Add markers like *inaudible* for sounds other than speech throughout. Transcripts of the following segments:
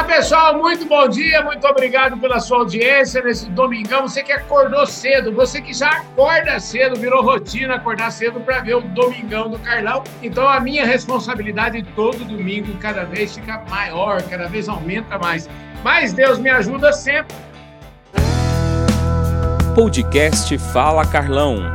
Olá, pessoal, muito bom dia, muito obrigado pela sua audiência nesse domingão. Você que acordou cedo, você que já acorda cedo, virou rotina acordar cedo para ver o domingão do Carlão. Então, a minha responsabilidade todo domingo cada vez fica maior, cada vez aumenta mais. Mas Deus me ajuda sempre. Podcast Fala Carlão.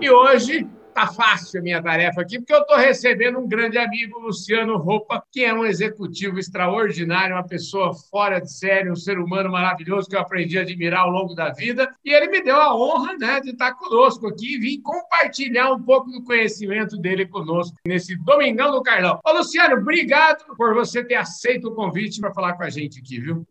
E hoje tá fácil a minha tarefa aqui, porque eu estou recebendo um grande amigo, Luciano Roupa, que é um executivo extraordinário, uma pessoa fora de série, um ser humano maravilhoso que eu aprendi a admirar ao longo da vida. E ele me deu a honra né, de estar conosco aqui e vir compartilhar um pouco do conhecimento dele conosco nesse Domingão do Carlão. Ô, Luciano, obrigado por você ter aceito o convite para falar com a gente aqui, viu?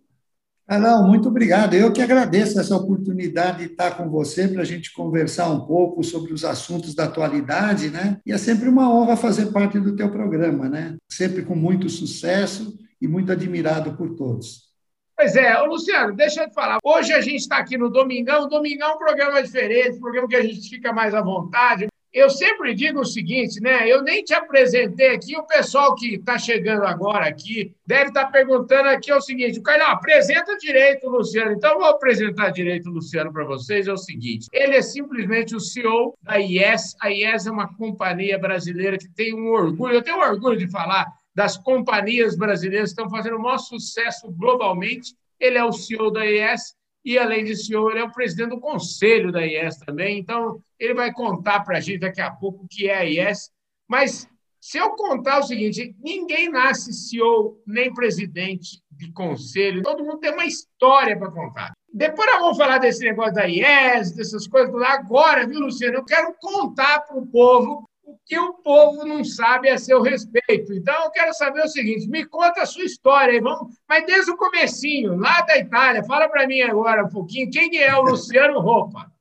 Ah, não, muito obrigado. Eu que agradeço essa oportunidade de estar com você para a gente conversar um pouco sobre os assuntos da atualidade, né? E é sempre uma honra fazer parte do teu programa, né? Sempre com muito sucesso e muito admirado por todos. Pois é, Ô, Luciano, deixa eu te falar. Hoje a gente está aqui no Domingão. Domingão é um programa diferente, um programa que a gente fica mais à vontade. Eu sempre digo o seguinte, né? Eu nem te apresentei aqui, o pessoal que está chegando agora aqui deve estar tá perguntando aqui o seguinte: o Carlão, apresenta direito o Luciano. Então, eu vou apresentar direito o Luciano para vocês. É o seguinte: ele é simplesmente o CEO da IES. A IES é uma companhia brasileira que tem um orgulho, eu tenho um orgulho de falar das companhias brasileiras que estão fazendo o maior sucesso globalmente. Ele é o CEO da IES e, além de CEO, ele é o presidente do conselho da IES também. Então, ele vai contar para a gente daqui a pouco o que é a IES. Mas, se eu contar o seguinte, ninguém nasce CEO nem presidente de conselho, todo mundo tem uma história para contar. Depois nós vamos falar desse negócio da IES, dessas coisas. Agora, viu, Luciano? Eu quero contar para o povo o que o povo não sabe a seu respeito. Então, eu quero saber o seguinte, me conta a sua história, vamos, mas desde o comecinho, lá da Itália, fala para mim agora um pouquinho, quem é o Luciano Roupa?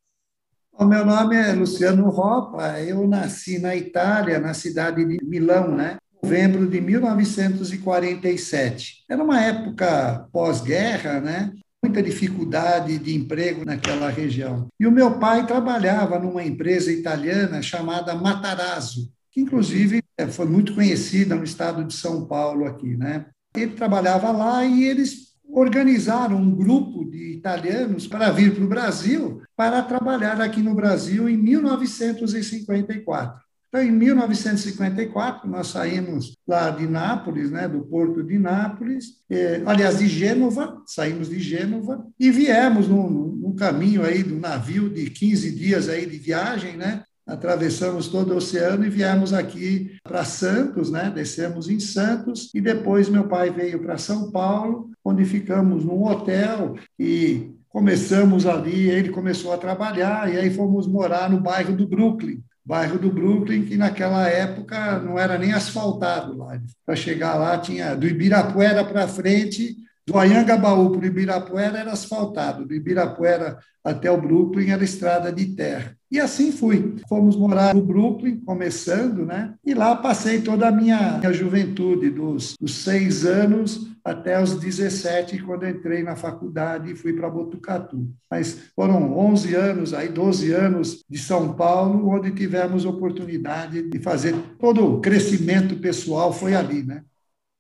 O meu nome é Luciano Roppa, eu nasci na Itália, na cidade de Milão, né? novembro de 1947. Era uma época pós-guerra, né? Muita dificuldade de emprego naquela região. E o meu pai trabalhava numa empresa italiana chamada Matarazzo, que inclusive é, foi muito conhecida no estado de São Paulo aqui, né? Ele trabalhava lá e eles organizaram um grupo de italianos para vir para o Brasil para trabalhar aqui no Brasil em 1954. Então, em 1954, nós saímos lá de Nápoles, né, do porto de Nápoles, eh, aliás, de Gênova, saímos de Gênova e viemos num, num caminho aí do navio de 15 dias aí de viagem, né, atravessamos todo o oceano e viemos aqui para Santos, né? Descemos em Santos e depois meu pai veio para São Paulo, onde ficamos num hotel e começamos ali, ele começou a trabalhar e aí fomos morar no bairro do Brooklyn bairro do Brooklyn, que naquela época não era nem asfaltado lá. Para chegar lá, tinha do Ibirapuera para frente, do Anhangabaú para o Ibirapuera era asfaltado, do Ibirapuera até o Brooklyn era estrada de terra. E assim fui. Fomos morar no Brooklyn, começando, né? E lá passei toda a minha, minha juventude, dos, dos seis anos até os 17, quando entrei na faculdade e fui para Botucatu. Mas foram 11 anos, aí 12 anos de São Paulo, onde tivemos oportunidade de fazer todo o crescimento pessoal, foi ali, né?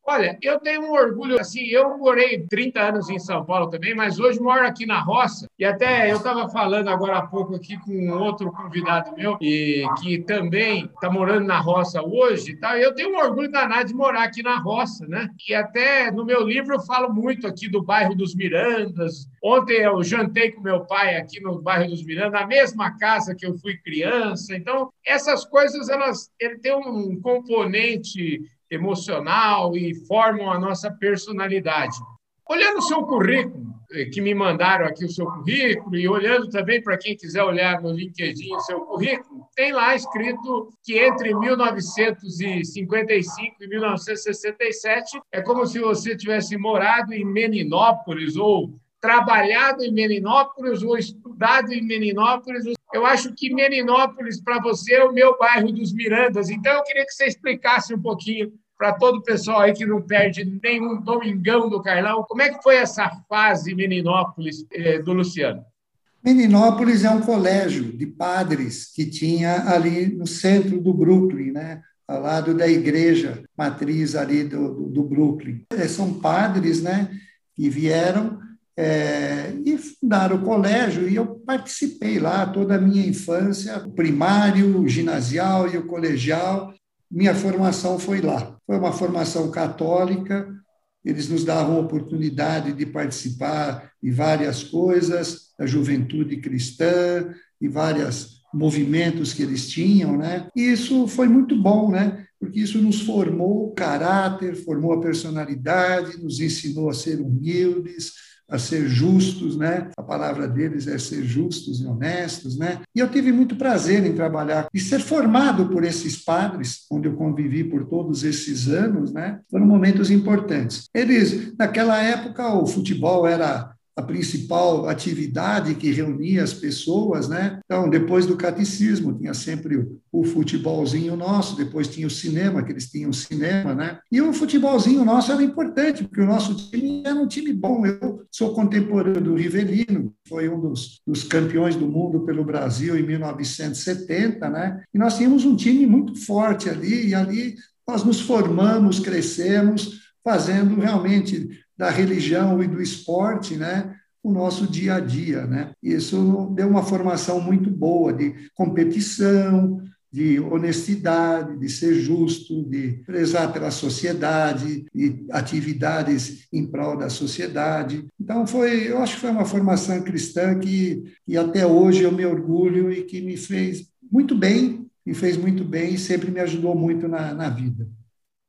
Olha, eu tenho um orgulho, assim, eu morei 30 anos em São Paulo também, mas hoje moro aqui na roça, e até eu estava falando agora há pouco aqui com outro convidado meu, e que também está morando na roça hoje, tá? eu tenho um orgulho danado de morar aqui na roça, né? E até no meu livro eu falo muito aqui do bairro dos Mirandas. Ontem eu jantei com meu pai aqui no bairro dos Mirandas, na mesma casa que eu fui criança. Então, essas coisas, elas ele tem um componente emocional e formam a nossa personalidade. Olhando o seu currículo, eh, que me mandaram aqui o seu currículo, e olhando também para quem quiser olhar no LinkedIn o seu currículo, tem lá escrito que entre 1955 e 1967 é como se você tivesse morado em Meninópolis ou trabalhado em Meninópolis ou estudado em Meninópolis. Eu acho que Meninópolis, para você, é o meu bairro dos Mirandas. Então, eu queria que você explicasse um pouquinho para todo o pessoal aí que não perde nenhum domingão do Carlão. Como é que foi essa fase Meninópolis eh, do Luciano? Meninópolis é um colégio de padres que tinha ali no centro do Brooklyn, né? ao lado da igreja matriz ali do, do, do Brooklyn. É, são padres, né, que vieram é, e fundaram o colégio, e eu participei lá toda a minha infância, primário, ginasial e o colegial. Minha formação foi lá. Foi uma formação católica, eles nos davam oportunidade de participar de várias coisas, da juventude cristã e vários movimentos que eles tinham, né? E isso foi muito bom, né? Porque isso nos formou o caráter, formou a personalidade, nos ensinou a ser humildes, a ser justos, né? A palavra deles é ser justos e honestos, né? E eu tive muito prazer em trabalhar e ser formado por esses padres, onde eu convivi por todos esses anos, né? Foram momentos importantes. Eles, naquela época, o futebol era a principal atividade que reunia as pessoas, né? Então, depois do catecismo, tinha sempre o, futebolzinho nosso, depois tinha o cinema, que eles tinham cinema, né? E o futebolzinho nosso era importante, porque o nosso time era um time bom. Eu sou contemporâneo do Rivelino, foi um dos, dos campeões do mundo pelo Brasil em 1970, né? E nós tínhamos um time muito forte ali, e ali nós nos formamos, crescemos, fazendo realmente da religião e do esporte, né, o nosso dia a dia, né? Isso deu uma formação muito boa de competição, de honestidade, de ser justo, de prezar pela sociedade, de atividades em prol da sociedade. Então foi, eu acho que foi uma formação cristã que, que até hoje eu me orgulho e que me fez muito bem, me fez muito bem e sempre me ajudou muito na, na vida.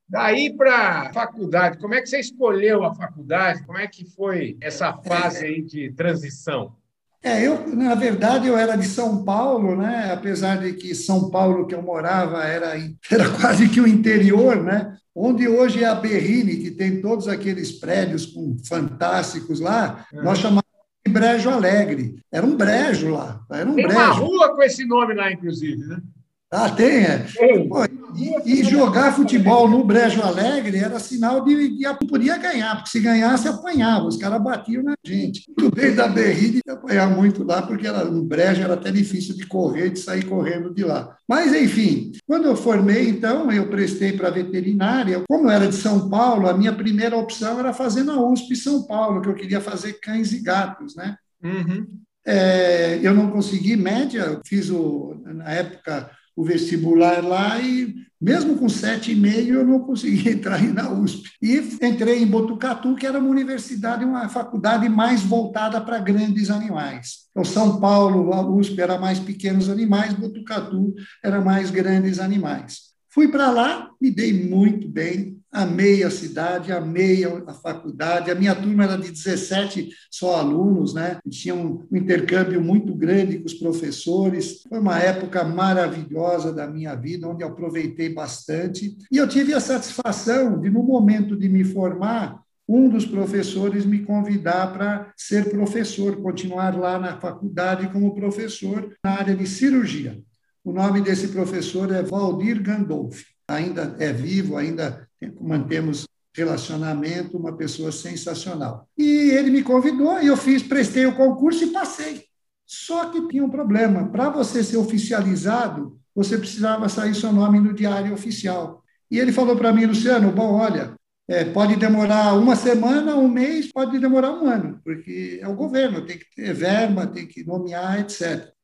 Daí para a faculdade, como é que você escolheu a faculdade? Como é que foi essa fase aí de transição? É, eu, na verdade, eu era de São Paulo, né? Apesar de que São Paulo que eu morava era, *laughs* era quase que o interior, né? Onde hoje é a Berrine, que tem todos aqueles prédios com fantásticos lá, uhum. nós chamamos de Brejo Alegre. Era um brejo lá. Era um tem brejo. uma rua com esse nome lá, inclusive, né? Ah, tem, é. Pô, e, e, jogar futebol no Brejo Alegre era sinal de que podia ganhar, porque se ganhasse, apanhava. Os caras batiam na gente. No meio da berrida, ia apanhar muito lá, porque era, no Brejo era até difícil de correr, de sair correndo de lá. Mas, enfim, quando eu formei, então, eu prestei para veterinária. Como eu era de São Paulo, a minha primeira opção era fazer na USP São Paulo, que eu queria fazer cães e gatos, né? Uhum. É, eu não consegui média, fiz o, na época o vestibular lá e, mesmo com sete e meio, eu não consegui *laughs* entrar na USP. E entrei em Botucatu, que era uma universidade, uma faculdade mais voltada para grandes animais. Então, São Paulo, a USP era mais pequenos animais, Botucatu era mais grandes animais. Fui para lá, me dei muito bem, amei a cidade, amei a faculdade. A minha turma era de 17 só alunos, né? Tinha um, intercâmbio muito grande com os professores. Foi uma época maravilhosa da minha vida, onde eu aproveitei bastante. E eu tive a satisfação de, no momento de me formar, um dos professores me convidar para ser professor, continuar lá na faculdade como professor na área de cirurgia. O nome desse professor é Valdir Gandolfi. Ainda é vivo, ainda mantemos relacionamento, uma pessoa sensacional. E ele me convidou e eu fiz, prestei o concurso e passei. Só que tinha um problema. Para você ser oficializado, você precisava sair seu nome no diário oficial. E ele falou para mim, Luciano, bom, olha, é, pode demorar uma semana, um mês, pode demorar um ano, porque é o governo, tem que ter verba, tem que nomear, etc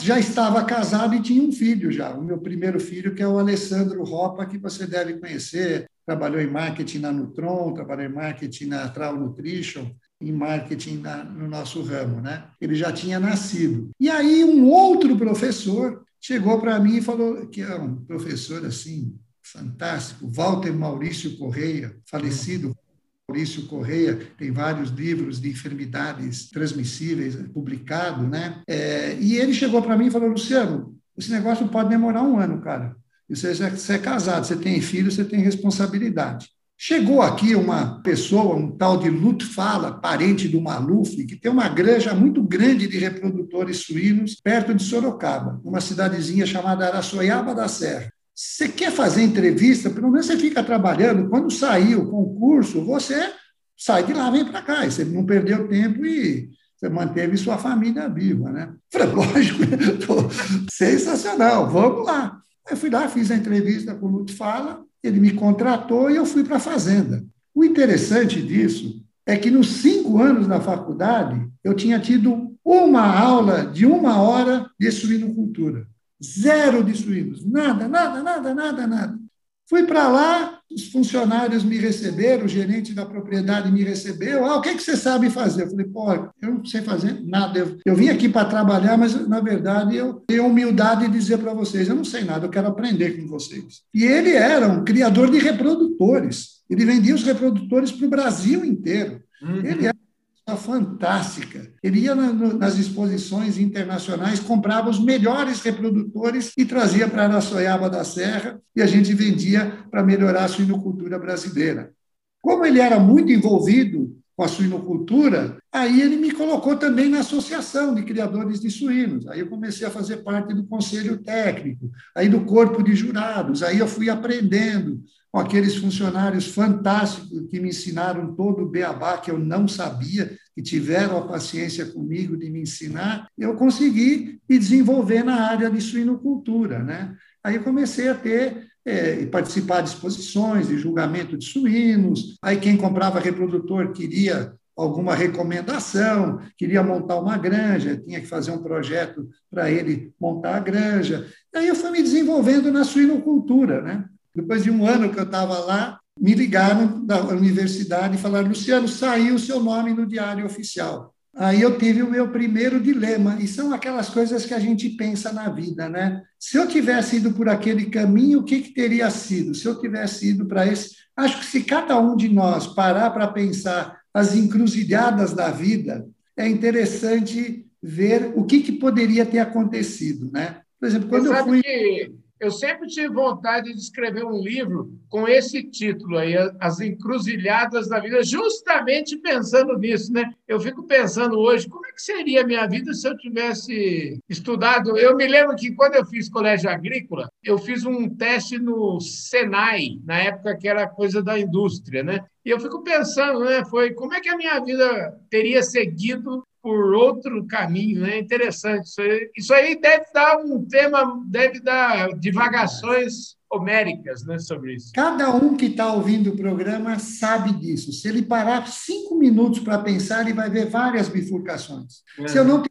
já estava casado e tinha um filho já, o meu primeiro filho, que é o Alessandro Ropa, que você deve conhecer, trabalhou em marketing na Nutron, trabalhou em marketing na Trau Nutrition, em marketing na, no nosso ramo, né? Ele já tinha nascido. E aí um outro professor chegou para mim e falou que é um professor assim fantástico, Walter Maurício Correia, falecido Maurício Correia tem vários livros de enfermidades transmissíveis publicado, né? É, e ele chegou para mim e falou, Luciano, esse negócio pode demorar um ano, cara. Você, você é casado, você tem filho, você tem responsabilidade. Chegou aqui uma pessoa, um tal de Lutfala, parente do Maluf, que tem uma granja muito grande de reprodutores suínos perto de Sorocaba, uma cidadezinha chamada Araçoiaba da Serra. Você quer fazer entrevista, pelo menos você fica trabalhando. Quando sair o concurso, você sai de lá, vem para cá. Você não perdeu tempo e você manteve sua família viva, né? Falei, *laughs* lógico, sensacional, vamos lá. Eu fui lá, fiz a entrevista com o Lute Fala, ele me contratou e eu fui para a fazenda. O interessante disso é que nos cinco anos da faculdade, eu tinha tido uma aula de uma hora de suinocultura. Zero de suínos. Nada, nada, nada, nada, nada. Fui para lá, os funcionários me receberam, o gerente da propriedade me recebeu. Ah, o que, que você sabe fazer? Eu falei, pô, eu não sei fazer nada. Eu, eu vim aqui para trabalhar, mas, na verdade, eu tenho humildade de dizer para vocês, eu não sei nada, eu quero aprender com vocês. E ele era um criador de reprodutores. Ele vendia os reprodutores para o Brasil inteiro. Uhum. Ele era fantástica. Ele ia nas exposições internacionais, comprava os melhores reprodutores e trazia para Araçoiaba da Serra e a gente vendia para melhorar a suinocultura brasileira. Como ele era muito envolvido com a suinocultura, aí ele me colocou também na associação de criadores de suínos. Aí eu comecei a fazer parte do conselho técnico, aí do corpo de jurados, aí eu fui aprendendo com aqueles funcionários fantásticos que me ensinaram todo o beabá que eu não sabia, que tiveram a paciência comigo de me ensinar, eu consegui me desenvolver na área de suinocultura. Né? Aí comecei a ter é, participar de exposições, de julgamento de suínos. Aí quem comprava reprodutor queria alguma recomendação, queria montar uma granja, tinha que fazer um projeto para ele montar a granja. Aí eu fui me desenvolvendo na suinocultura, né? Depois de um ano que eu estava lá, me ligaram da universidade e falaram: Luciano, saiu o seu nome no Diário Oficial. Aí eu tive o meu primeiro dilema, e são aquelas coisas que a gente pensa na vida, né? Se eu tivesse ido por aquele caminho, o que, que teria sido? Se eu tivesse ido para esse. Acho que se cada um de nós parar para pensar as encruzilhadas da vida, é interessante ver o que, que poderia ter acontecido, né? Por exemplo, quando eu fui. Que eu sempre tive vontade de escrever um livro com esse título aí, As Encruzilhadas da Vida, justamente pensando nisso, né? Eu fico pensando hoje, como é que seria a minha vida se eu tivesse estudado? Eu me lembro que quando eu fiz colégio agrícola, eu fiz um teste no Senai, na época que era coisa da indústria, né? E eu fico pensando, né? Foi como é que a minha vida teria seguido por outro caminho, né? Interessante. Isso aí, isso aí deve dar um tema, deve dar divagações homéricas né, sobre isso. Cada um que está ouvindo o programa sabe disso. Se ele parar cinco minutos para pensar, ele vai ver várias bifurcações. É. Se eu não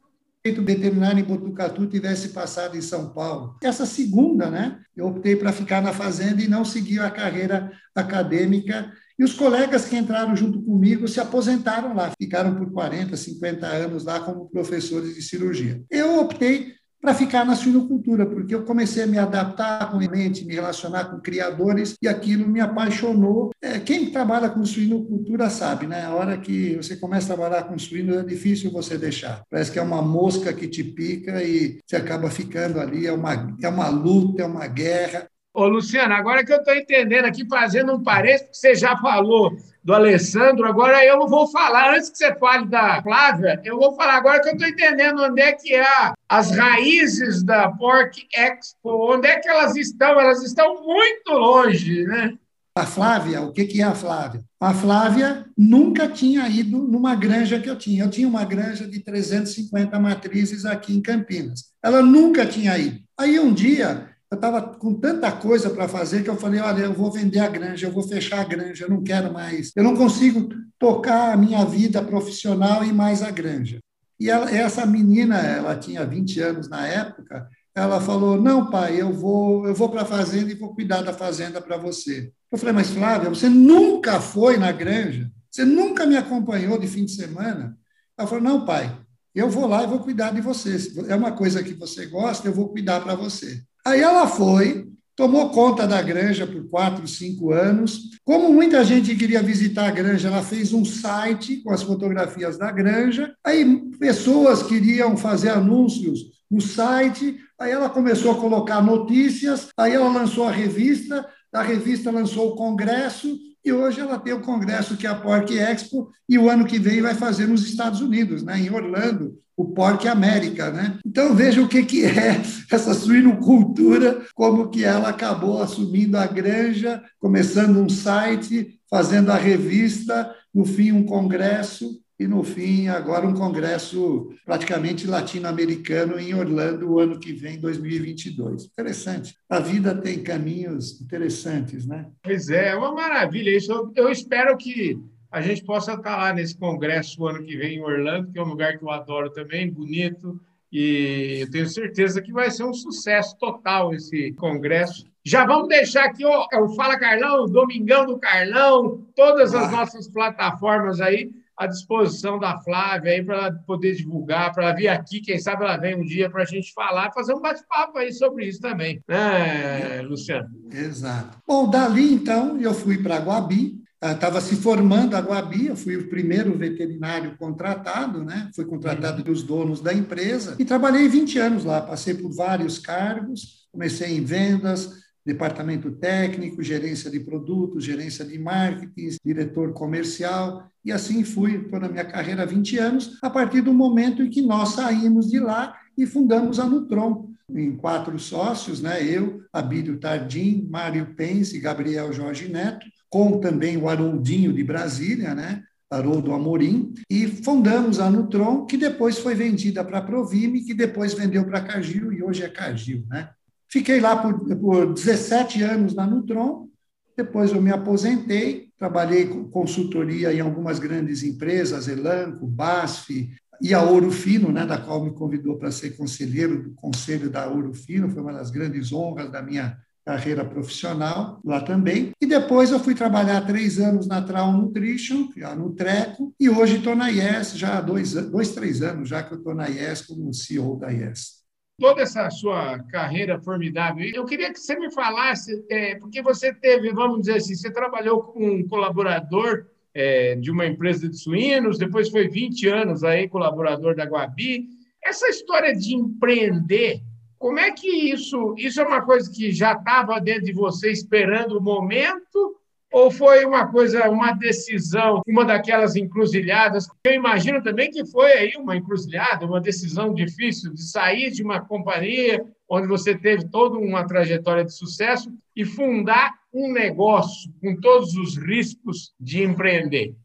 feito veterinário em Botucatu tivesse passado em São Paulo. Essa segunda, né? Eu optei para ficar na fazenda e não seguir a carreira acadêmica e os colegas que entraram junto comigo se aposentaram lá, ficaram por 40, 50 anos lá como professores de cirurgia. Eu optei para ficar na suinocultura, porque eu comecei a me adaptar com a mente, me relacionar com criadores e aquilo me apaixonou. É, quem trabalha com suinocultura sabe, né? A hora que você começa a trabalhar com suíno é difícil você deixar. Parece que é uma mosca que te pica e você acaba ficando ali. É uma, é uma luta, é uma guerra. Ô, Luciano, agora que eu estou entendendo aqui, fazendo um parênteses, porque você já falou do Alessandro, agora eu vou falar, antes que você fale da Flávia, eu vou falar agora que eu estou entendendo onde é que é as raízes da Pork Expo, onde é que elas estão? Elas estão muito longe, né? A Flávia, o que, que é a Flávia? A Flávia nunca tinha ido numa granja que eu tinha. Eu tinha uma granja de 350 matrizes aqui em Campinas. Ela nunca tinha ido. Aí um dia eu estava com tanta coisa para fazer que eu falei, olha, eu vou vender a granja, eu vou fechar a granja, eu não quero mais, eu não consigo tocar a minha vida profissional e mais a granja. E ela, essa menina, ela tinha 20 anos na época, ela falou, não, pai, eu vou, eu vou para a fazenda e vou cuidar da fazenda para você. Eu falei, mas Flávia, você nunca foi na granja? Você nunca me acompanhou de fim de semana? Ela falou, não, pai, eu vou lá e vou cuidar de você. É uma coisa que você gosta, eu vou cuidar para você. Aí ela foi, tomou conta da granja por quatro, cinco anos. Como muita gente queria visitar a granja, ela fez um site com as fotografias da granja. Aí pessoas queriam fazer anúncios no site. Aí ela começou a colocar notícias. Aí ela lançou a revista. A revista lançou o congresso e hoje ela tem o congresso que é a Pork Expo e o ano que vem vai fazer nos Estados Unidos, né, em Orlando, o Pork América, né? Então veja o que que é *laughs* essa suinocultura, como que ela acabou assumindo a granja, começando um site, fazendo a revista, no fim um congresso e, no fim, agora um congresso praticamente latino-americano em Orlando, o ano que vem, 2022. Interessante. A vida tem caminhos interessantes, né? Pois é, é uma maravilha isso. Eu espero que a gente possa estar lá nesse congresso o ano que vem em Orlando, que é um lugar que eu adoro também, bonito, e eu tenho certeza que vai ser um sucesso total esse congresso. Já vamos deixar aqui o, o Fala Carlão, o Domingão do Carlão, todas as ah. nossas plataformas aí à disposição da Flávia aí para ela poder divulgar, para ela vir aqui, quem sabe ela vem um dia para a gente falar, fazer um bate-papo aí sobre isso também, né, Luciano? Exato. Bom, dali então eu fui para Guabi, estava ah, se formando a Guabi, eu fui o primeiro veterinário contratado, né? Fui contratado dos donos da empresa e trabalhei 20 anos lá, passei por vários cargos, comecei em vendas, departamento técnico, gerência de produtos, gerência de marketing, diretor comercial, e assim fui, estou na minha carreira há 20 anos, a partir do momento em que nós saímos de lá e fundamos a Nutron, em quatro sócios, né? eu, Abílio Tardim, Mário Pence e Gabriel Jorge Neto, com também o Haroldinho de Brasília, né? Haroldo Amorim, e fundamos a Nutron, que depois foi vendida para a Provime, que depois vendeu para a Cargill e hoje é Cargill. Né? Fiquei lá por, por 17 anos na Nutron, depois eu me aposentei, trabalhei com consultoria em algumas grandes empresas, Elanco, BASF e a Ouro Fino, né, da qual me convidou para ser conselheiro do conselho da Ouro Fino, foi uma das grandes honras da minha carreira profissional lá também. E depois eu fui trabalhar três anos na Trau Nutrition, no Treco, e hoje estou na IES, já há dois, dois, três anos já que eu estou na IES como CEO da IES toda essa sua carreira formidável. Eu queria que você me falasse, é, porque você teve, vamos dizer assim, você trabalhou com um colaborador é, de uma empresa de suínos, depois foi 20 anos aí colaborador da Guabi. Essa história de empreender, como é que isso, isso é uma coisa que já estava dentro de você esperando o momento ou foi uma coisa, uma decisão, uma daquelas encruzilhadas? Eu imagino também que foi aí uma encruzilhada, uma decisão difícil de sair de uma companhia onde você teve toda uma trajetória de sucesso e fundar um negócio com todos os riscos de empreender.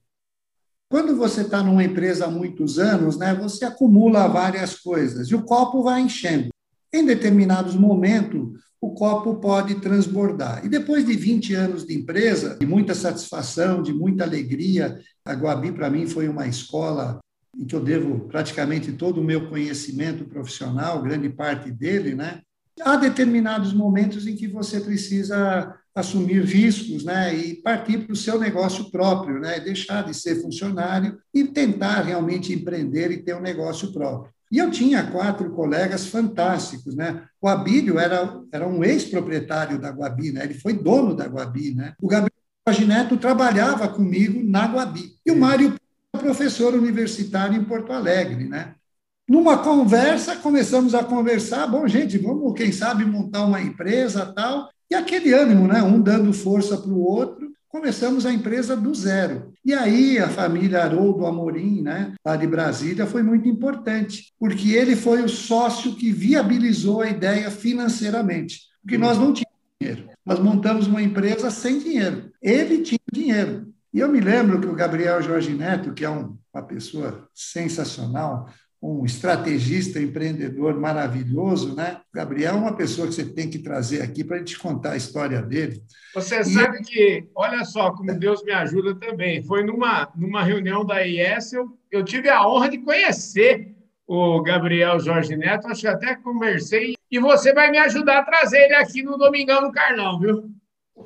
Quando você está numa empresa há muitos anos, né, você acumula várias coisas e o copo vai enchendo. Em determinados momentos, o copo pode transbordar. E depois de 20 anos de empresa, de muita satisfação, de muita alegria, a Guabi, para mim, foi uma escola em que eu devo praticamente todo o meu conhecimento profissional, grande parte dele, né? Há determinados momentos em que você precisa assumir riscos, né, e partir para o seu negócio próprio, né, deixar de ser funcionário e tentar realmente empreender e ter um negócio próprio. E eu tinha quatro colegas fantásticos, né? O Abílio era, era um ex-proprietário da Guabi, né? Ele foi dono da Guabi, né? O Gabriel Neto trabalhava comigo na Guabi. E o Mário professor universitário em Porto Alegre, né? Numa conversa, começamos a conversar, bom, gente, vamos, quem sabe, montar uma empresa tal. E aquele ânimo, né? Um dando força para o outro começamos a empresa do zero. E aí a família Haroldo Amorim, né, lá de Brasília, foi muito importante, porque ele foi o sócio que viabilizou a ideia financeiramente, porque nós não tínhamos dinheiro. Nós montamos uma empresa sem dinheiro. Ele tinha dinheiro. E eu me lembro que o Gabriel Jorge Neto, que é um, uma pessoa sensacional, um estrategista, empreendedor maravilhoso, né? Gabriel é uma pessoa que você tem que trazer aqui para a gente contar a história dele. Você e sabe que, olha só como Deus me ajuda também. Foi numa, numa reunião da IES, eu, eu tive a honra de conhecer o Gabriel Jorge Neto, acho que até conversei, e você vai me ajudar a trazer ele aqui no Domingão no Carlão, viu?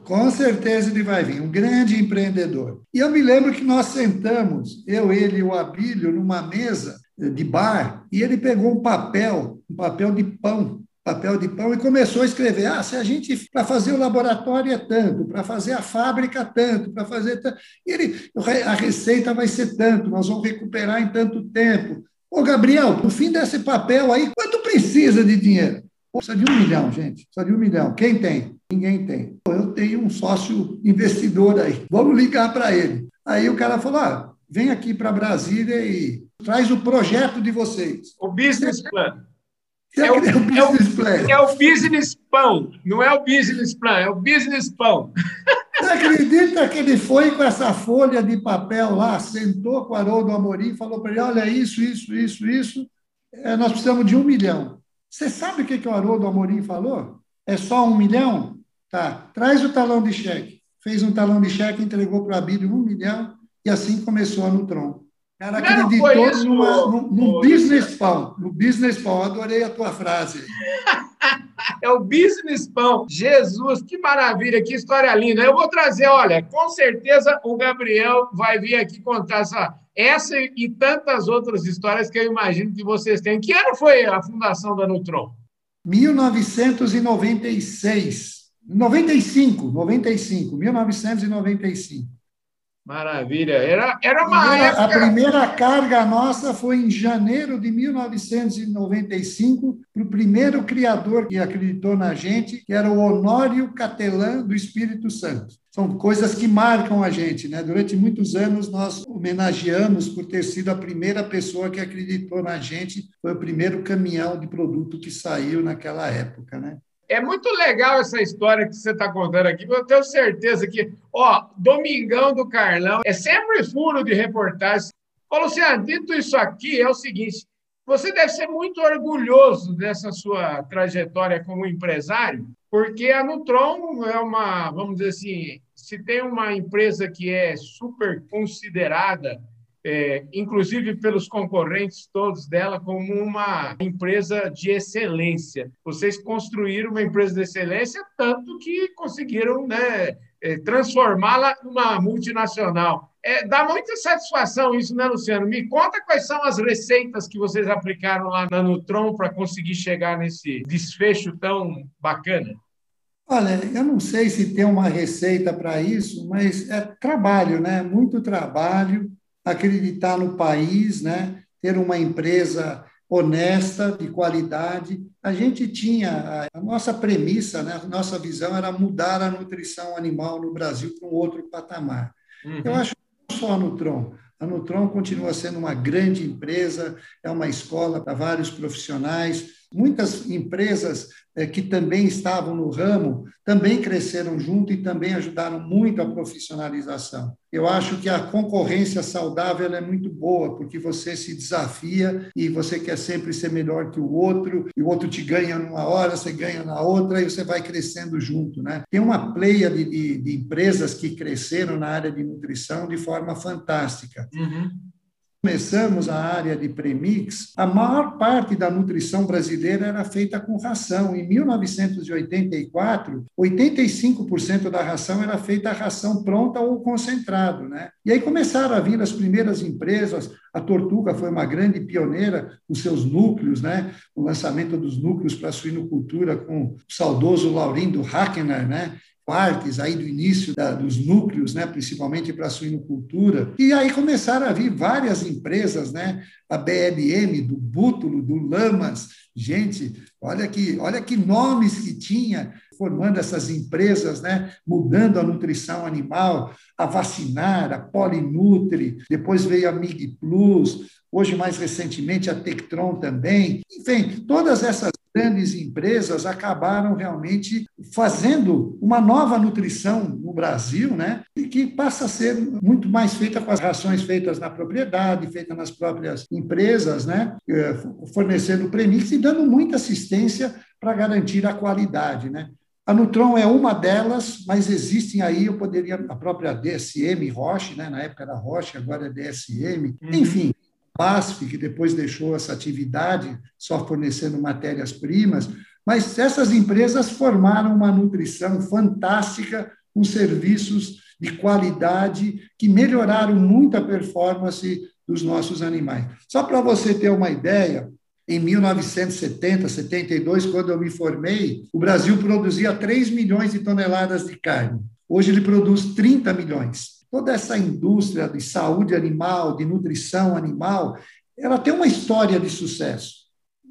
Com certeza ele vai vir, um grande empreendedor. E eu me lembro que nós sentamos, eu, ele e o Abílio, numa mesa, de bar e ele pegou um papel, um papel de pão, papel de pão e começou a escrever: ah, se a gente para fazer o laboratório é tanto, para fazer a fábrica tanto, para fazer tanto, e ele a receita vai ser tanto, nós vamos recuperar em tanto tempo. Ô Gabriel, no fim desse papel aí, quanto precisa de dinheiro? Precisa de um milhão, gente. Precisa de um milhão. Quem tem? Ninguém tem. Eu tenho um sócio investidor aí. Vamos ligar para ele. Aí o cara falou: ah, vem aqui para Brasília e traz o projeto de vocês. O business plan. É o, é, o, business plan. é o business pão, não é o business plan, é o business pão. Você acredita que ele foi com essa folha de papel lá, sentou com o Haroldo Amorim e falou para ele: olha, isso, isso, isso, isso, é, nós precisamos de um milhão. Você sabe o que, que o Haroldo Amorim falou? É só um milhão? Tá, traz o talão de cheque. Fez um talão de cheque, entregou para o Abílio um milhão e assim começou a Nutron. Cara acreditou isso, numa, num, num business pão. No business pão, adorei a tua frase. *laughs* é o business pão. Jesus, que maravilha, que história linda. Eu vou trazer, olha, com certeza o Gabriel vai vir aqui contar essa, essa e tantas outras histórias que eu imagino que vocês têm. Que ano foi a fundação da Nutron? 1996. 95, 95, 1995. Maravilha. Era, era uma a primeira, época... A primeira carga nossa foi em janeiro de 1995 para o primeiro criador que acreditou na gente, que era o Honório Catelã do Espírito Santo. São coisas que marcam a gente, né? Durante muitos anos nós homenageamos por ter sido a primeira pessoa que acreditou na gente, foi o primeiro caminhão de produto que saiu naquela época, né? É muito legal essa história que você está contando aqui, eu tenho certeza que, ó, Domingão do Carlão é sempre furo de reportagem. Ô, Luciano, dito isso aqui, é o seguinte: você deve ser muito orgulhoso dessa sua trajetória como empresário, porque a Nutron é uma, vamos dizer assim, se tem uma empresa que é super considerada é, inclusive pelos concorrentes todos dela, como uma empresa de excelência. Vocês construíram uma empresa de excelência tanto que conseguiram né, é, transformá-la numa multinacional. É, dá muita satisfação isso, né, Luciano? Me conta quais são as receitas que vocês aplicaram lá na Nutron para conseguir chegar nesse desfecho tão bacana. Olha, eu não sei se tem uma receita para isso, mas é trabalho, né? Muito trabalho acreditar no país, né? ter uma empresa honesta, de qualidade. A gente tinha a nossa premissa, né? a nossa visão era mudar a nutrição animal no Brasil para um outro patamar. Uhum. Eu acho que não só a Nutron. A Nutron continua sendo uma grande empresa, é uma escola para vários profissionais. Muitas empresas é, que também estavam no ramo, também cresceram junto e também ajudaram muito a profissionalização. Eu acho que a concorrência saudável é muito boa, porque você se desafia e você quer sempre ser melhor que o outro, e o outro te ganha numa hora, você ganha na outra, e você vai crescendo junto. Né? Tem uma pleia de, de, de empresas que cresceram na área de nutrição de forma fantástica. Uhum começamos a área de premix, a maior parte da nutrição brasileira era feita com ração. Em 1984, 85% da ração era feita ração pronta ou concentrado, né? E aí começaram a vir as primeiras empresas, a Tortuga foi uma grande pioneira com seus núcleos, né? O lançamento dos núcleos para a suinocultura com o saudoso Laurindo Hackener, né? Partes aí do início da, dos núcleos, né, principalmente para a suinocultura. E aí começaram a vir várias empresas, né, a BLM, do Bútulo, do Lamas. Gente, olha que, olha que nomes que tinha formando essas empresas, né, mudando a nutrição animal, a Vacinar, a Polinutri, depois veio a Mig Plus, hoje mais recentemente a Tectron também. Enfim, todas essas grandes empresas acabaram realmente fazendo uma nova nutrição no Brasil, né? E que passa a ser muito mais feita com as rações feitas na propriedade, feitas nas próprias empresas, né? Eh, fornecendo premix e dando muita assistência para garantir a qualidade, né? A Nutron é uma delas, mas existem aí, eu poderia, a própria DSM Roche, né? na época era Roche, agora é DSM, uhum. enfim, BASF, que depois deixou essa atividade só fornecendo matérias-primas, mas essas empresas formaram uma nutrição fantástica com serviços de qualidade que melhoraram muito a performance dos nossos animais. Só para você ter uma ideia, em 1970, 72, quando eu me formei, o Brasil produzia 3 milhões de toneladas de carne. Hoje ele produz 30 milhões toda essa indústria de saúde animal, de nutrição animal, ela tem uma história de sucesso.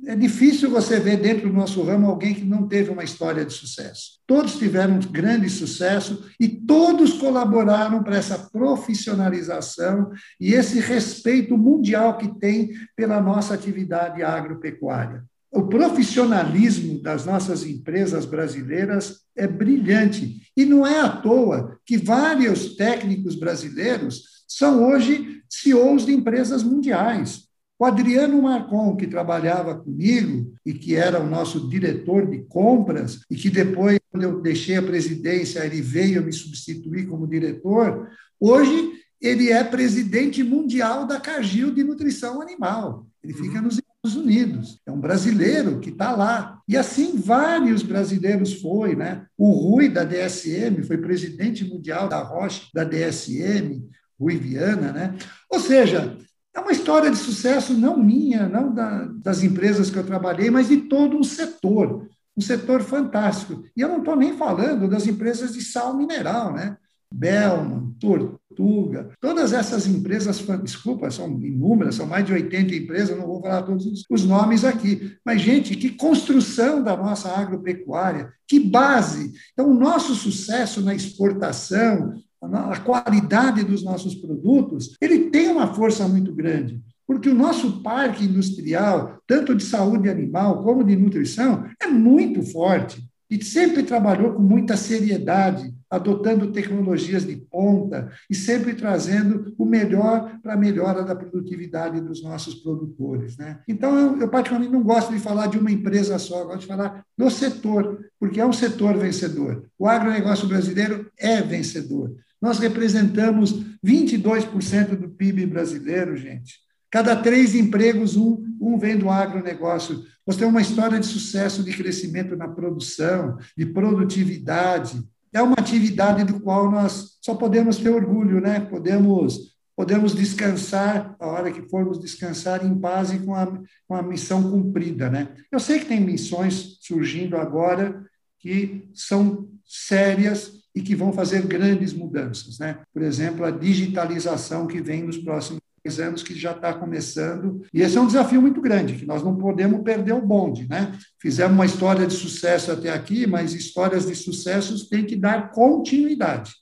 É difícil você ver dentro do nosso ramo alguém que não teve uma história de sucesso. Todos tiveram um grande sucesso e todos colaboraram para essa profissionalização e esse respeito mundial que tem pela nossa atividade agropecuária. O profissionalismo das nossas empresas brasileiras é brilhante. E não é à toa que vários técnicos brasileiros são hoje CEOs de empresas mundiais. O Adriano Marcon, que trabalhava comigo e que era o nosso diretor de compras, e que depois, quando eu deixei a presidência, ele veio me substituir como diretor, hoje ele é presidente mundial da Cargill de Nutrição Animal. Ele fica uhum. nos Estados Unidos. É um brasileiro que está lá. E assim vários brasileiros foi, né? O Rui da DSM foi presidente mundial da Roche da DSM, Rui Viana, né? Ou seja, é uma história de sucesso não minha, não da, das empresas que eu trabalhei, mas de todo um setor, um setor fantástico. E eu não estou nem falando das empresas de sal mineral, né? Belman, Tortuga, todas essas empresas, desculpa, são inúmeras, são mais de 80 empresas, não vou falar todos os nomes aqui, mas, gente, que construção da nossa agropecuária, que base. Então, o nosso sucesso na exportação, a qualidade dos nossos produtos, ele tem uma força muito grande. Porque o nosso parque industrial, tanto de saúde animal como de nutrição, é muito forte e sempre trabalhou com muita seriedade, adotando tecnologias de ponta e sempre trazendo o melhor para a melhora da produtividade dos nossos produtores. Né? Então, eu, eu, particularmente não gosto de falar de uma empresa só, gosto de falar do setor, porque é um setor vencedor. O agronegócio brasileiro é vencedor. Nós representamos 22% do PIB brasileiro, gente. Cada três empregos, um, um vem do agronegócio. Nós temos uma história de sucesso, de crescimento na produção, de produtividade. É uma atividade do qual nós só podemos ter orgulho, né? Podemos, podemos descansar a hora que formos descansar em paz e com a, com a missão cumprida, né? Eu sei que tem missões surgindo agora que são sérias, e que vão fazer grandes mudanças. Né? Por exemplo, a digitalização que vem nos próximos anos, que já está começando. E esse é um desafio muito grande, que nós não podemos perder o bonde. Né? Fizemos uma história de sucesso até aqui, mas histórias de sucessos têm que dar continuidade.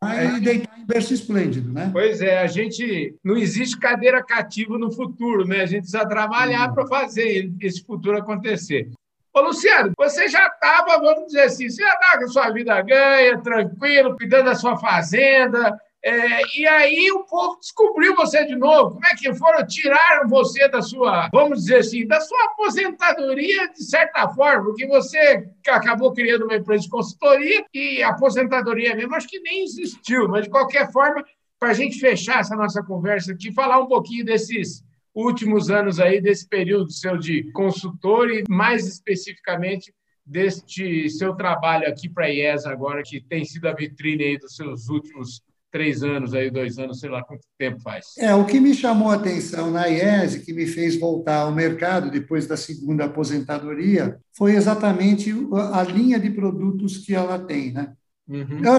Aí é. deitar em berço esplêndido, né? Pois é, a gente não existe cadeira cativa no futuro, né? A gente precisa trabalhar para fazer esse futuro acontecer. Ô, Luciano, você já estava, vamos dizer assim, você já estava com a sua vida ganha, tranquilo, cuidando da sua fazenda, é, e aí o povo descobriu você de novo. Como é que foram? Tiraram você da sua, vamos dizer assim, da sua aposentadoria, de certa forma, porque você acabou criando uma empresa de consultoria e aposentadoria mesmo acho que nem existiu, mas de qualquer forma, para a gente fechar essa nossa conversa aqui, falar um pouquinho desses últimos anos aí desse período seu de consultor e mais especificamente deste seu trabalho aqui para a IES agora, que tem sido a vitrine aí dos seus últimos três anos, aí, dois anos, sei lá quanto tempo faz. É, o que me chamou a atenção na IES, que me fez voltar ao mercado depois da segunda aposentadoria, foi exatamente a linha de produtos que ela tem. Né? Uhum. Eu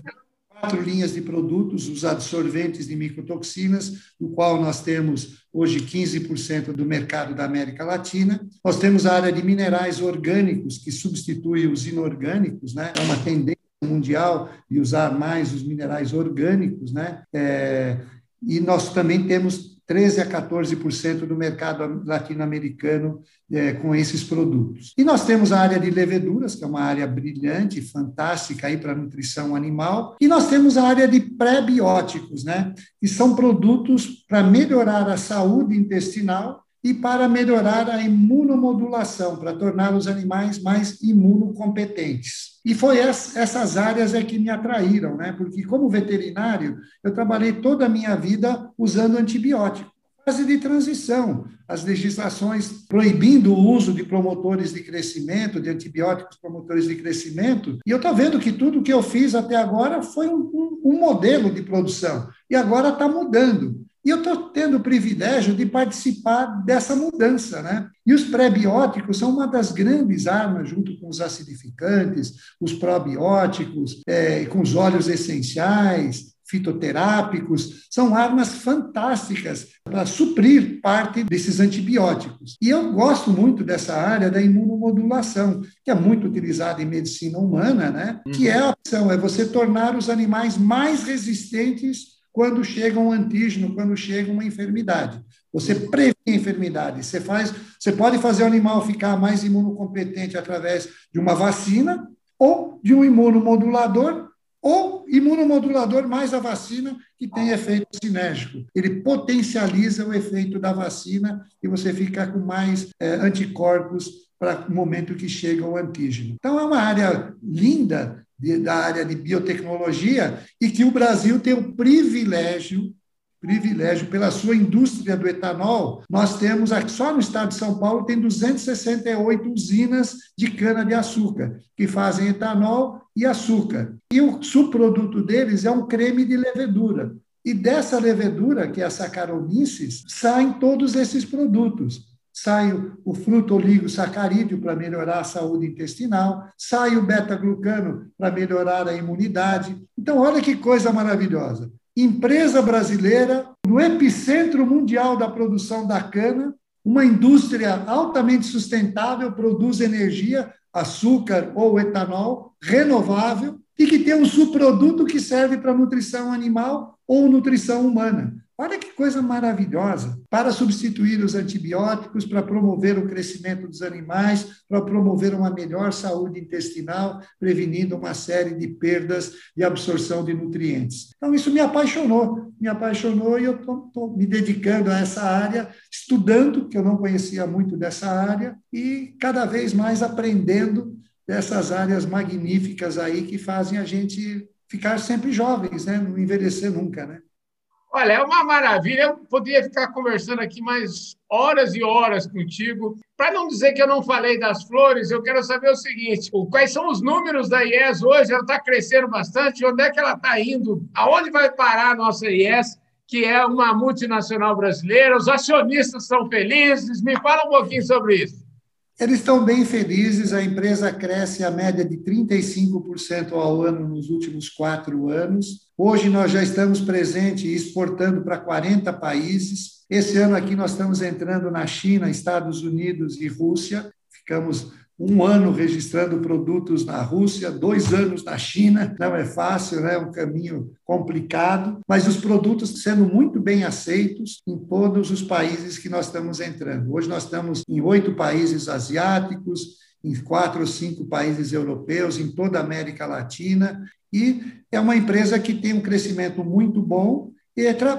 quatro linhas de produtos, os absorventes de micotoxinas, no qual nós temos hoje 15% do mercado da América Latina. Nós temos a área de minerais orgânicos, que substitui os inorgânicos, né? é uma tendência mundial de usar mais os minerais orgânicos, né? É, e nós também temos 13 a 14% do mercado latino-americano é, com esses produtos. E nós temos a área de leveduras, que é uma área brilhante, fantástica aí para nutrição animal, e nós temos a área de pré-bióticos, né, que são produtos para melhorar a saúde intestinal e para melhorar a imunomodulação, para tornar os animais mais imunocompetentes. E foi essas áreas é que me atraíram, né? Porque como veterinário, eu trabalhei toda a minha vida usando antibiótico. Fase de transição, as legislações proibindo o uso de promotores de crescimento, de antibióticos promotores de crescimento, e eu estou vendo que tudo que eu fiz até agora foi um, um, um modelo de produção, e agora está mudando. E eu estou tendo o privilégio de participar dessa mudança. Né? E os pré-bióticos são uma das grandes armas, junto com os acidificantes, os probióticos, é, com os óleos essenciais, fitoterápicos, são armas fantásticas para suprir parte desses antibióticos. E eu gosto muito dessa área da imunomodulação, que é muito utilizada em medicina humana, né? Uhum. que é a opção, é você tornar os animais mais resistentes quando chega um antígeno, quando chega uma enfermidade. Você previne a enfermidade. Você, faz, você pode fazer o animal ficar mais imunocompetente através de uma vacina ou de um imunomodulador ou imunomodulador mais a vacina que tem efeito sinérgico. Ele potencializa o efeito da vacina e você fica com mais é, anticorpos para o momento que chega o antígeno. Então, é uma área linda de, da área de biotecnologia e que o Brasil tem o privilégio privilégio pela sua indústria do etanol. Nós temos aqui só no estado de São Paulo tem 268 usinas de cana de açúcar que fazem etanol e açúcar. E o subproduto deles é um creme de levedura. E dessa levedura, que é a Saccharomyces, saem todos esses produtos sai o fruto oligosacarídeo para melhorar a saúde intestinal, sai o beta-glucano para melhorar a imunidade. Então, olha que coisa maravilhosa. Empresa brasileira, no epicentro mundial da produção da cana, uma indústria altamente sustentável, produz energia, açúcar ou etanol renovável e que tem um subproduto que serve para nutrição animal ou nutrição humana. Olha que coisa maravilhosa! Para substituir os antibióticos, para promover o crescimento dos animais, para promover uma melhor saúde intestinal, prevenindo uma série de perdas de absorção de nutrientes. Então, isso me apaixonou, me apaixonou e eu estou me dedicando a essa área, estudando, que eu não conhecia muito dessa área, e cada vez mais aprendendo dessas áreas magníficas aí que fazem a gente ficar sempre jovens, né? não envelhecer nunca. Né? Olha, é uma maravilha. Eu poderia ficar conversando aqui mais horas e horas contigo. Para não dizer que eu não falei das flores, eu quero saber o seguinte: quais são os números da IES hoje? Ela está crescendo bastante. Onde é que ela está indo? Aonde vai parar a nossa IES? Que é uma multinacional brasileira. Os acionistas são felizes. Me fala um pouquinho sobre isso. Eles estão bem felizes, a empresa cresce a média de 35% ao ano nos últimos quatro anos. Hoje nós já estamos presentes e exportando para 40 países. Esse ano aqui nós estamos entrando na China, Estados Unidos e Rússia. Ficamos um ano registrando produtos na Rússia, dois anos na China, não é fácil, né? é um caminho complicado, mas os produtos sendo muito bem aceitos em todos os países que nós estamos entrando. Hoje nós estamos em oito países asiáticos, em quatro ou cinco países europeus, em toda a América Latina, e é uma empresa que tem um crescimento muito bom,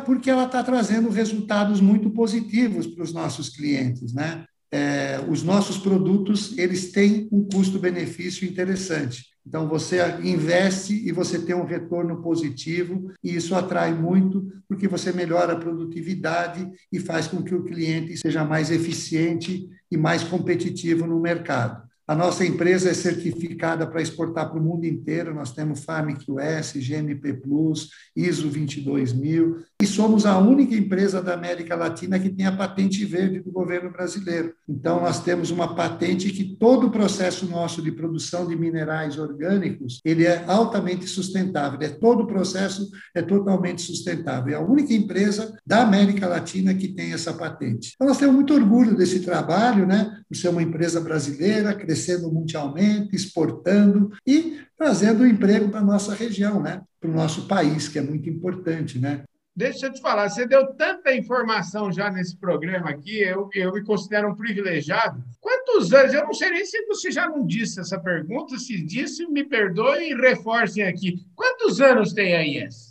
porque ela está trazendo resultados muito positivos para os nossos clientes, né? É, os nossos produtos eles têm um custo-benefício interessante. Então, você investe e você tem um retorno positivo, e isso atrai muito, porque você melhora a produtividade e faz com que o cliente seja mais eficiente e mais competitivo no mercado. A nossa empresa é certificada para exportar para o mundo inteiro. Nós temos FARMQS, GMP Plus, ISO 22000 e somos a única empresa da América Latina que tem a patente verde do governo brasileiro. Então nós temos uma patente que todo o processo nosso de produção de minerais orgânicos, ele é altamente sustentável. É todo o processo é totalmente sustentável. É a única empresa da América Latina que tem essa patente. Então nós temos muito orgulho desse trabalho, né? Por ser uma empresa brasileira, crescendo mundialmente, exportando e trazendo emprego para a nossa região, né? para o nosso país, que é muito importante. Né? Deixa eu te falar, você deu tanta informação já nesse programa aqui, eu, eu me considero um privilegiado. Quantos anos? Eu não sei nem se você já não disse essa pergunta, se disse, me perdoe e reforcem aqui. Quantos anos tem a IES?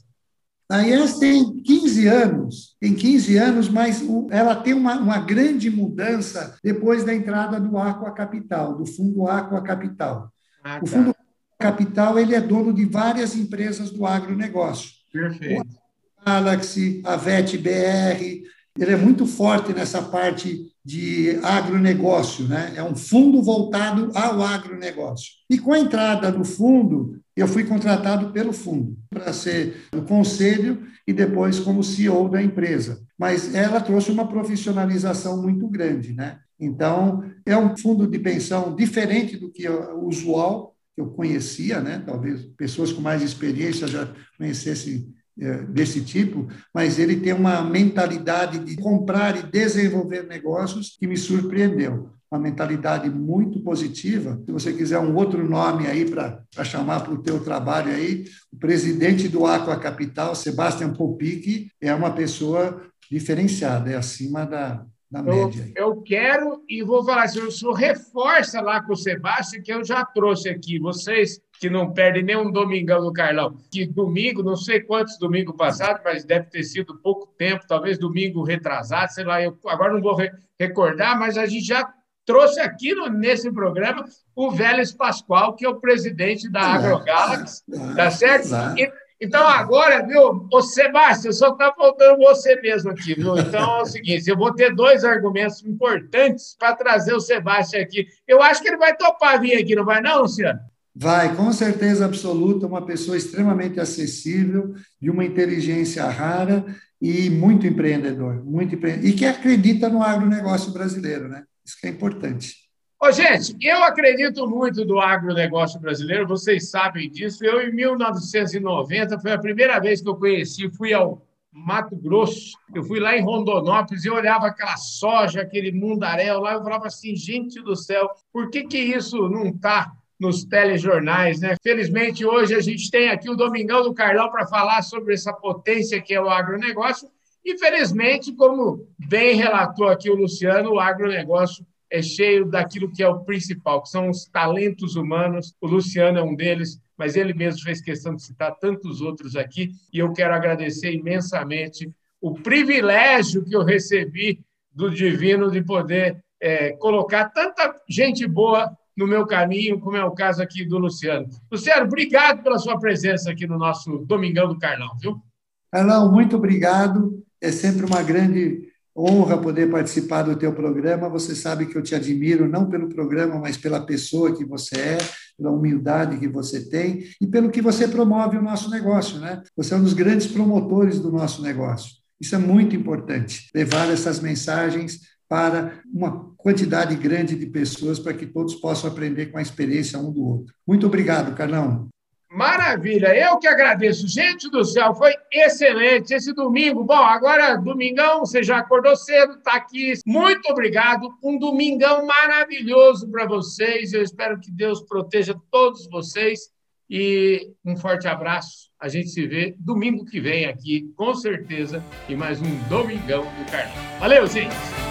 A IES tem 15 anos, tem 15 anos, mas ela tem uma, uma grande mudança depois da entrada do Aqua Capital, do Fundo Aqua Capital. Ah, tá. O Fundo Capital ele é dono de várias empresas do agronegócio. Perfeito. O Galaxy, a VET BR, ele é muito forte nessa parte de agronegócio, né? É um fundo voltado ao agronegócio. E com a entrada do fundo, eu fui contratado pelo fundo para ser o conselho e depois como CEO da empresa. Mas ela trouxe uma profissionalização muito grande, né? Então, é um fundo de pensão diferente do que o usual, que eu conhecia, né? Talvez pessoas com mais experiência já conhecessem desse tipo, mas ele tem uma mentalidade de comprar e desenvolver negócios que me surpreendeu. Uma mentalidade muito positiva. Se você quiser um outro nome aí para chamar para o teu trabalho aí, o presidente do Aqua Capital, Sebastian Popic, é uma pessoa diferenciada, é acima da, da média. Eu, eu, quero e vou falar assim, o senhor reforça lá com o Sebastião, que eu já trouxe aqui. Vocês que não perdem nem um domingão do Carlão, que domingo, não sei quantos domingo passado, mas deve ter sido pouco tempo, talvez domingo retrasado, sei lá, eu agora não vou re recordar, mas a gente já trouxe aqui no, nesse programa o Vélez Pascoal, que é o presidente da AgroGalaxy, tá certo? E, então, agora, viu, o Sebastião, só está faltando você mesmo aqui, viu? Então é o seguinte: eu vou ter dois argumentos importantes para trazer o Sebastião aqui. Eu acho que ele vai topar vir aqui, não vai, não, Luciano? Vai, com certeza absoluta, uma pessoa extremamente acessível, de uma inteligência rara e muito empreendedor, muito empre... e que acredita no agronegócio brasileiro, né? Isso que é importante. Ô, gente, eu acredito muito do agronegócio brasileiro, vocês sabem disso. Eu, em 1990, foi a primeira vez que eu conheci, fui ao Mato Grosso, eu fui lá em Rondonópolis e olhava aquela soja, aquele mundaréu lá, eu falava assim, gente do céu, por que, que isso não está nos telejornais, né? Felizmente, hoje a gente tem aqui o Domingão do Carlão para falar sobre essa potência que é o agronegócio. E, felizmente, como bem relatou aqui o Luciano, o agronegócio é cheio daquilo que é o principal, que são os talentos humanos. O Luciano é um deles, mas ele mesmo fez questão de citar tantos outros aqui, e eu quero agradecer imensamente o privilégio que eu recebi do Divino de poder é, colocar tanta gente boa no meu caminho, como é o caso aqui do Luciano. Luciano, obrigado pela sua presença aqui no nosso Domingão do Carlão, viu? Carlão, muito obrigado. É sempre uma grande honra poder participar do teu programa. Você sabe que eu te admiro não pelo programa, mas pela pessoa que você é, pela humildade que você tem e pelo que você promove o nosso negócio, né? Você é um dos grandes promotores do nosso negócio. Isso é muito importante, levar essas mensagens para uma quantidade grande de pessoas para que todos possam aprender com a experiência um do outro. Muito obrigado, Carlão. Maravilha, eu que agradeço. Gente do céu, foi excelente esse domingo. Bom, agora domingão, você já acordou cedo, está aqui. Muito obrigado. Um domingão maravilhoso para vocês. Eu espero que Deus proteja todos vocês e um forte abraço. A gente se vê domingo que vem aqui, com certeza, em mais um Domingão do Carnaval. Valeu, gente!